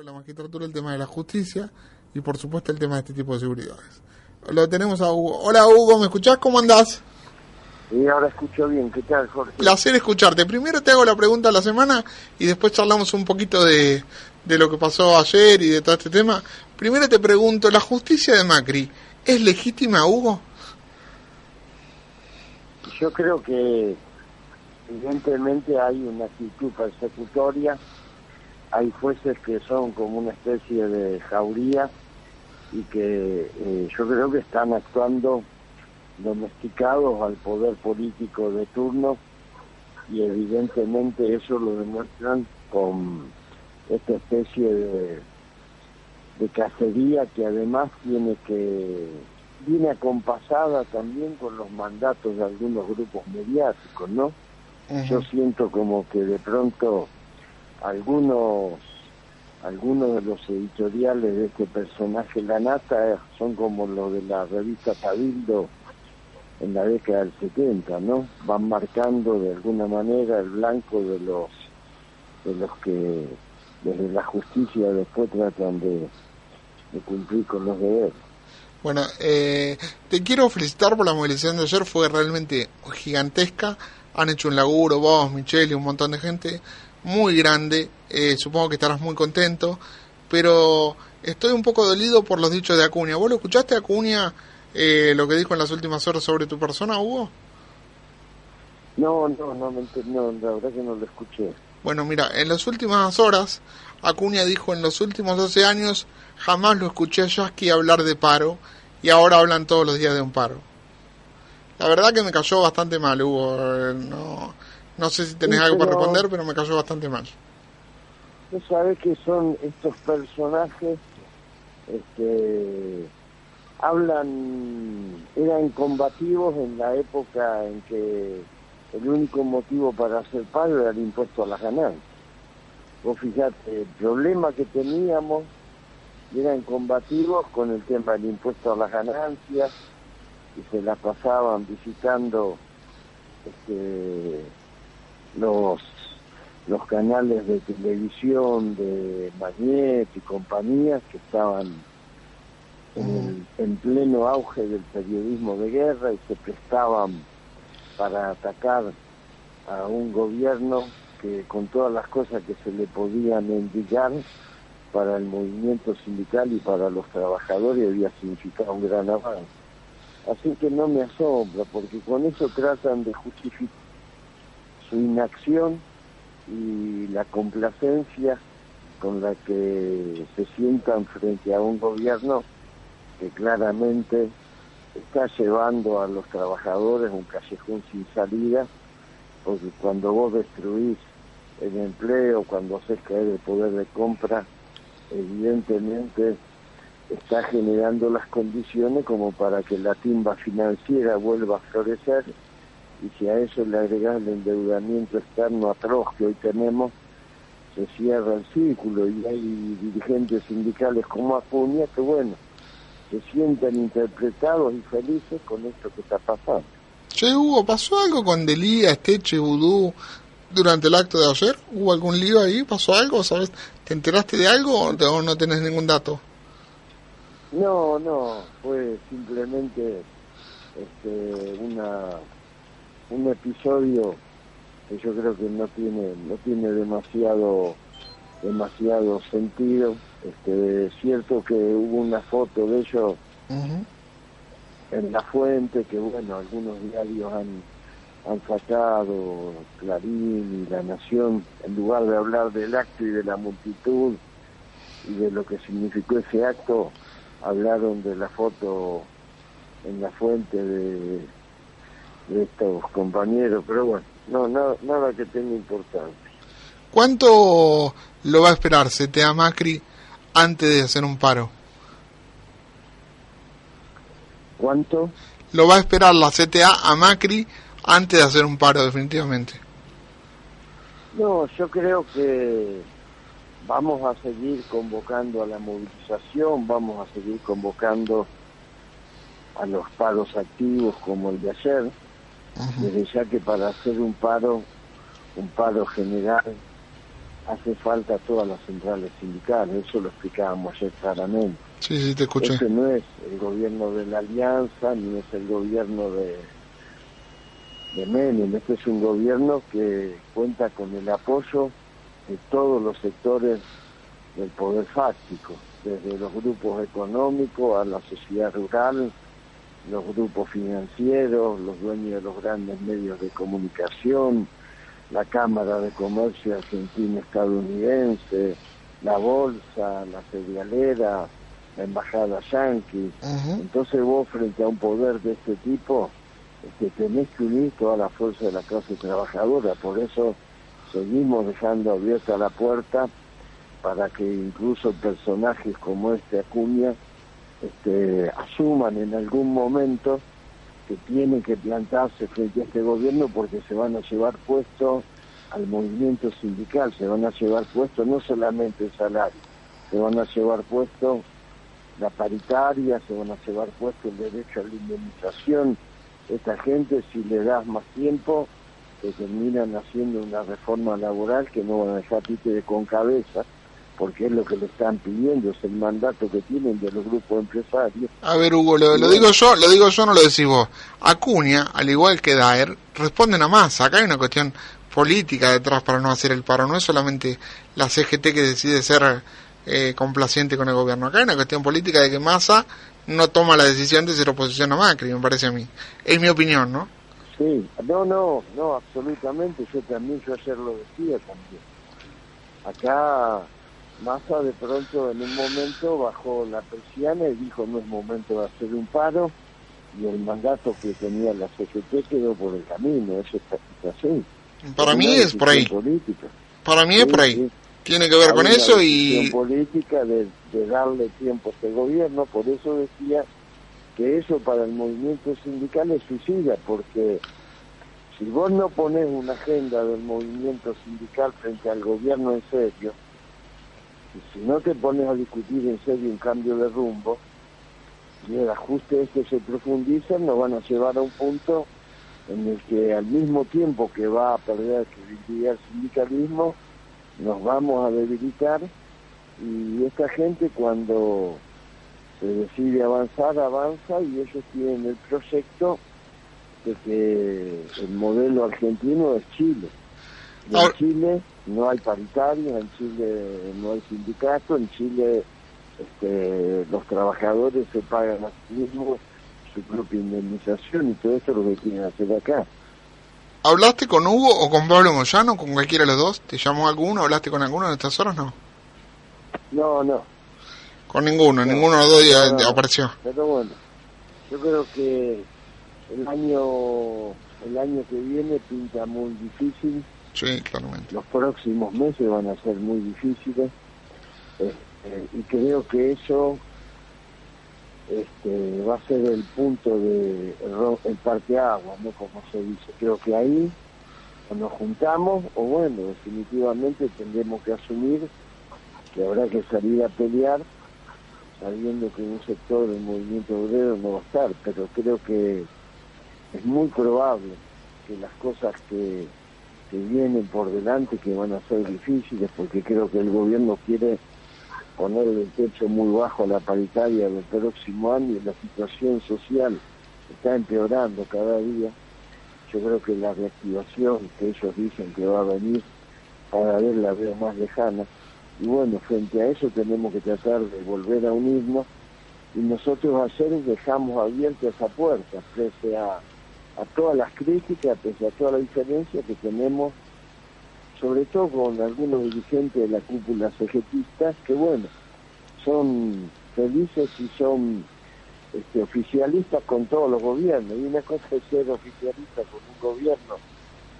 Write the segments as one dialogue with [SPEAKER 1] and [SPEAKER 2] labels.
[SPEAKER 1] Con la magistratura el tema de la justicia y por supuesto el tema de este tipo de seguridades. Lo tenemos a Hugo. Hola Hugo, ¿me escuchás? ¿Cómo andás?
[SPEAKER 2] Y ahora escucho bien, ¿qué tal Jorge?
[SPEAKER 1] Placer escucharte. Primero te hago la pregunta de la semana y después charlamos un poquito de, de lo que pasó ayer y de todo este tema. Primero te pregunto, ¿la justicia de Macri es legítima, Hugo?
[SPEAKER 2] Yo creo que evidentemente hay una actitud persecutoria, hay jueces que son como una especie de jauría y que eh, yo creo que están actuando domesticados al poder político de turno y evidentemente eso lo demuestran con esta especie de, de cacería que además tiene que viene acompasada también con los mandatos de algunos grupos mediáticos, ¿no? Yo siento como que de pronto algunos algunos de los editoriales de este personaje La Nata son como los de la revista Cabildo en la década del 70, ¿no? Van marcando de alguna manera el blanco de los de los que desde la justicia después tratan de, cumplir con los deberes.
[SPEAKER 1] Bueno, eh, te quiero felicitar por la movilización de ayer, fue realmente gigantesca. Han hecho un laburo, vos, Michelle y un montón de gente muy grande. Eh, supongo que estarás muy contento, pero estoy un poco dolido por los dichos de Acuña. ¿Vos lo escuchaste, Acuña, eh, lo que dijo en las últimas horas sobre tu persona, Hugo?
[SPEAKER 2] No, no, no, no, la verdad que no lo escuché.
[SPEAKER 1] Bueno, mira, en las últimas horas, Acuña dijo en los últimos 12 años jamás lo escuché a Yasky hablar de paro y ahora hablan todos los días de un paro. La verdad que me cayó bastante mal, Hugo. eh, No, no sé si tenés
[SPEAKER 2] Sí,
[SPEAKER 1] algo para responder, pero me cayó bastante mal.
[SPEAKER 2] Tú sabes que son estos personajes, este, hablan, eran combativos en la época en que el único motivo para hacer paro era el impuesto a las ganancias. Vos fijate, el problema que teníamos eran combativos con el tema del impuesto a las ganancias y se la pasaban visitando este, los los canales de televisión de Magnet y compañías que estaban en, el- en pleno auge del periodismo de guerra y se prestaban para atacar a un gobierno que con todas las cosas que se le podían enviar para el movimiento sindical y para los trabajadores había significado un gran avance. Así que no me asombra, porque con eso tratan de justificar su inacción y la complacencia con la que se sientan frente a un gobierno que claramente está llevando a los trabajadores un callejón sin salida, porque cuando vos destruís el empleo, cuando haces caer el poder de compra, evidentemente está generando las condiciones como para que la timba financiera vuelva a florecer y si a eso le agregas el endeudamiento externo atroz que hoy tenemos, se cierra el círculo y hay dirigentes sindicales como Acuña que bueno, se sienten interpretados y felices con esto que está pasando.
[SPEAKER 1] Che, Hugo, ¿pasó algo con Delía, Esteche, Vudú durante el acto de ayer? ¿Hubo algún lío ahí? ¿Pasó algo? ¿Sabes? ¿Te enteraste de algo o te- o no tenés ningún dato?
[SPEAKER 2] No, no, fue simplemente este, una un episodio que yo creo que no tiene no tiene demasiado demasiado sentido. Este, es cierto que hubo una foto de ellos en la fuente que bueno algunos diarios han han sacado Clarín y La Nación en lugar de hablar del acto y de la multitud y de lo que significó ese acto hablaron de la foto en la fuente de, de estos compañeros pero bueno no nada, nada que tenga importancia
[SPEAKER 1] ¿Cuánto lo va a esperar CTA Macri antes de hacer un paro?
[SPEAKER 2] ¿Cuánto?
[SPEAKER 1] Lo va a esperar la CTA a Macri antes de hacer un paro, definitivamente.
[SPEAKER 2] No, yo creo que vamos a seguir convocando a la movilización, vamos a seguir convocando a los paros activos como el de ayer, desde ya que para hacer un paro, un paro general, hace falta todas las centrales sindicales, eso lo explicábamos ayer claramente.
[SPEAKER 1] Sí, sí, te escuché.
[SPEAKER 2] Este no es el gobierno de la Alianza, ni es el gobierno de, de Menem, este es un gobierno que cuenta con el apoyo de todos los sectores del poder fáctico, desde los grupos económicos a la sociedad rural, los grupos financieros, los dueños de los grandes medios de comunicación, la Cámara de Comercio Argentina-Estadounidense, la Bolsa, la cerealera, la Embajada Yankee. Entonces vos frente a un poder de este tipo, este, tenés que unir toda la fuerza de la clase trabajadora, por eso seguimos dejando abierta la puerta para que incluso personajes como este Acuña este, asuman en algún momento que tienen que plantarse frente a este gobierno porque se van a llevar puesto al movimiento sindical, se van a llevar puesto no solamente el salario, se van a llevar puesto la paritaria, se van a llevar puesto el derecho a la indemnización. Esta gente, si le das más tiempo, que terminan haciendo una reforma laboral que no van a dejar títere con cabeza porque es lo que le están pidiendo, es el mandato que tienen de los grupos empresarios.
[SPEAKER 1] A ver, Hugo, lo, digo yo, lo digo yo, no lo decís vos. Acuña, al igual que Daer, responden a más. Acá hay una cuestión política detrás para no hacer el paro. No es solamente la CGT que decide ser eh, complaciente con el gobierno. Acá hay una cuestión política de que Massa no toma la decisión de ser oposición a Macri, me parece a mí. Es mi opinión, ¿no?
[SPEAKER 2] Sí, no, no, no, absolutamente. Yo también, yo ayer lo decía también. Acá Massa de pronto en un momento bajó la persiana y dijo no es momento de hacer un paro y el mandato que tenía la CGT quedó por el camino, eso está, así.
[SPEAKER 1] Para mí es por ahí. Para mí es por ahí. Tiene que ver con eso y...
[SPEAKER 2] política de, de darle tiempo a este gobierno, por eso decía que eso para el movimiento sindical es suicida, porque si vos no pones una agenda del movimiento sindical frente al gobierno en serio, si no te pones a discutir en serio un cambio de rumbo, y el ajuste este se profundiza, nos van a llevar a un punto en el que al mismo tiempo que va a perder credibilidad el sindicalismo, nos vamos a debilitar y esta gente cuando se decide avanzar, avanza y ellos tienen el proyecto de que el modelo argentino es Chile. En Chile no hay paritarios, en Chile no hay sindicato, en Chile este, los trabajadores se pagan a sí mismos su propia indemnización y todo eso es lo que quieren hacer acá.
[SPEAKER 1] ¿Hablaste con Hugo o con Pablo Moyano, con cualquiera de los dos? ¿Te llamó alguno? ¿Hablaste con alguno en estas horas? No.
[SPEAKER 2] No, no.
[SPEAKER 1] Con ninguno, ninguno de los dos apareció.
[SPEAKER 2] Pero bueno, yo creo que el año el año que viene pinta muy difícil
[SPEAKER 1] Sí, claramente.
[SPEAKER 2] Los próximos meses van a ser muy difíciles este, y creo que eso este, va a ser el punto de el parteagua, ¿no? Como se dice. Creo que ahí o nos juntamos o bueno, definitivamente tendremos que asumir que habrá que salir a pelear sabiendo que un sector del movimiento obrero no va a estar, pero creo que es muy probable que las cosas que que vienen por delante que van a ser difíciles porque creo que el gobierno quiere poner el techo muy bajo a la paritaria del próximo año y la situación social está empeorando cada día. Yo creo que la reactivación que ellos dicen que va a venir cada vez la veo más lejana. Y bueno, frente a eso tenemos que tratar de volver a unirnos y nosotros ayer dejamos abierta esa puerta, frente a a todas las críticas, pese a toda la diferencia que tenemos, sobre todo con algunos dirigentes de la cúpula cegetista, que bueno, son felices y son este, oficialistas con todos los gobiernos. Y una cosa es ser oficialista con un gobierno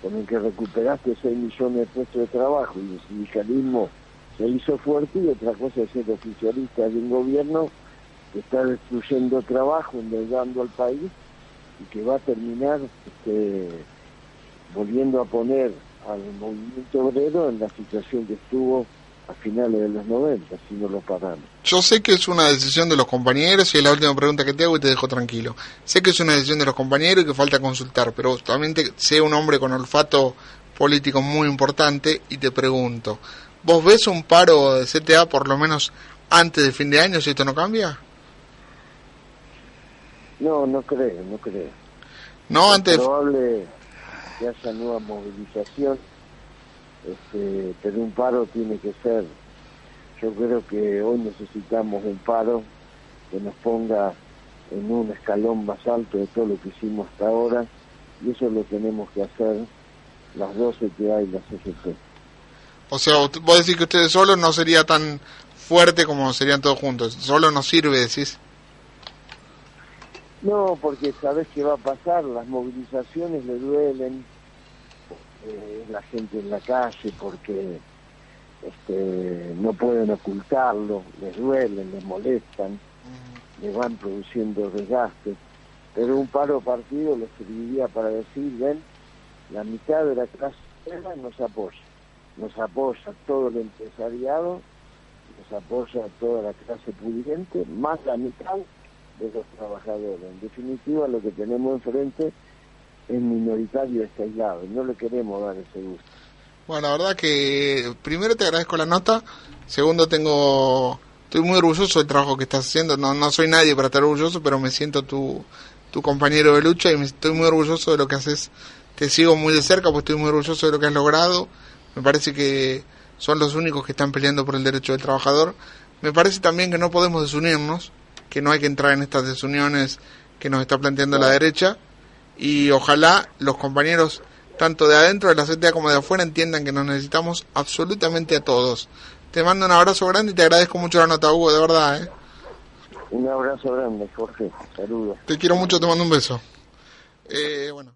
[SPEAKER 2] con el que recuperaste 6 millones de puestos de trabajo y el sindicalismo se hizo fuerte y otra cosa es ser oficialista de un gobierno que está destruyendo trabajo, endeudando al país y que va a terminar este, volviendo a poner al movimiento obrero en la situación que estuvo a finales de los 90, si no lo paramos.
[SPEAKER 1] Yo sé que es una decisión de los compañeros y es la última pregunta que te hago y te dejo tranquilo. Sé que es una decisión de los compañeros y que falta consultar, pero también sé un hombre con olfato político muy importante y te pregunto, ¿vos ves un paro de CTA por lo menos antes de fin de año si esto no cambia?
[SPEAKER 2] No, no creo, no creo.
[SPEAKER 1] No, antes...
[SPEAKER 2] Es probable que haya nueva movilización este, pero un paro tiene que ser, yo creo que hoy necesitamos un paro que nos ponga en un escalón más alto de todo lo que hicimos hasta ahora y eso lo tenemos que hacer las 12 que hay las CGT.
[SPEAKER 1] O sea, vos decís que ustedes solo no sería tan fuerte como serían todos juntos, solo nos sirve, decís.
[SPEAKER 2] No, porque sabes qué va a pasar, las movilizaciones le duelen, eh, la gente en la calle porque este, no pueden ocultarlo, les duelen, les molestan, les van produciendo desgaste. Pero un paro partido les serviría para decir, ven, la mitad de la clase nos apoya, nos apoya todo el empresariado, nos apoya toda la clase pudiente, más la mitad de los trabajadores. En definitiva, lo que tenemos enfrente es minoritario, es aislado, no le queremos dar ese gusto.
[SPEAKER 1] Bueno, la verdad que primero te agradezco la nota, segundo tengo, estoy muy orgulloso del trabajo que estás haciendo, no, no soy nadie para estar orgulloso, pero me siento tu, tu compañero de lucha y me estoy muy orgulloso de lo que haces, te sigo muy de cerca porque estoy muy orgulloso de lo que has logrado, me parece que son los únicos que están peleando por el derecho del trabajador, me parece también que no podemos desunirnos, que no hay que entrar en estas desuniones que nos está planteando la derecha, y ojalá los compañeros tanto de adentro de la CTA como de afuera entiendan que nos necesitamos absolutamente a todos. Te mando un abrazo grande y te agradezco mucho la nota, Hugo, de verdad. ¿eh?
[SPEAKER 2] Un abrazo grande, Jorge. Saludos.
[SPEAKER 1] Te quiero mucho, te mando un beso. Eh, bueno.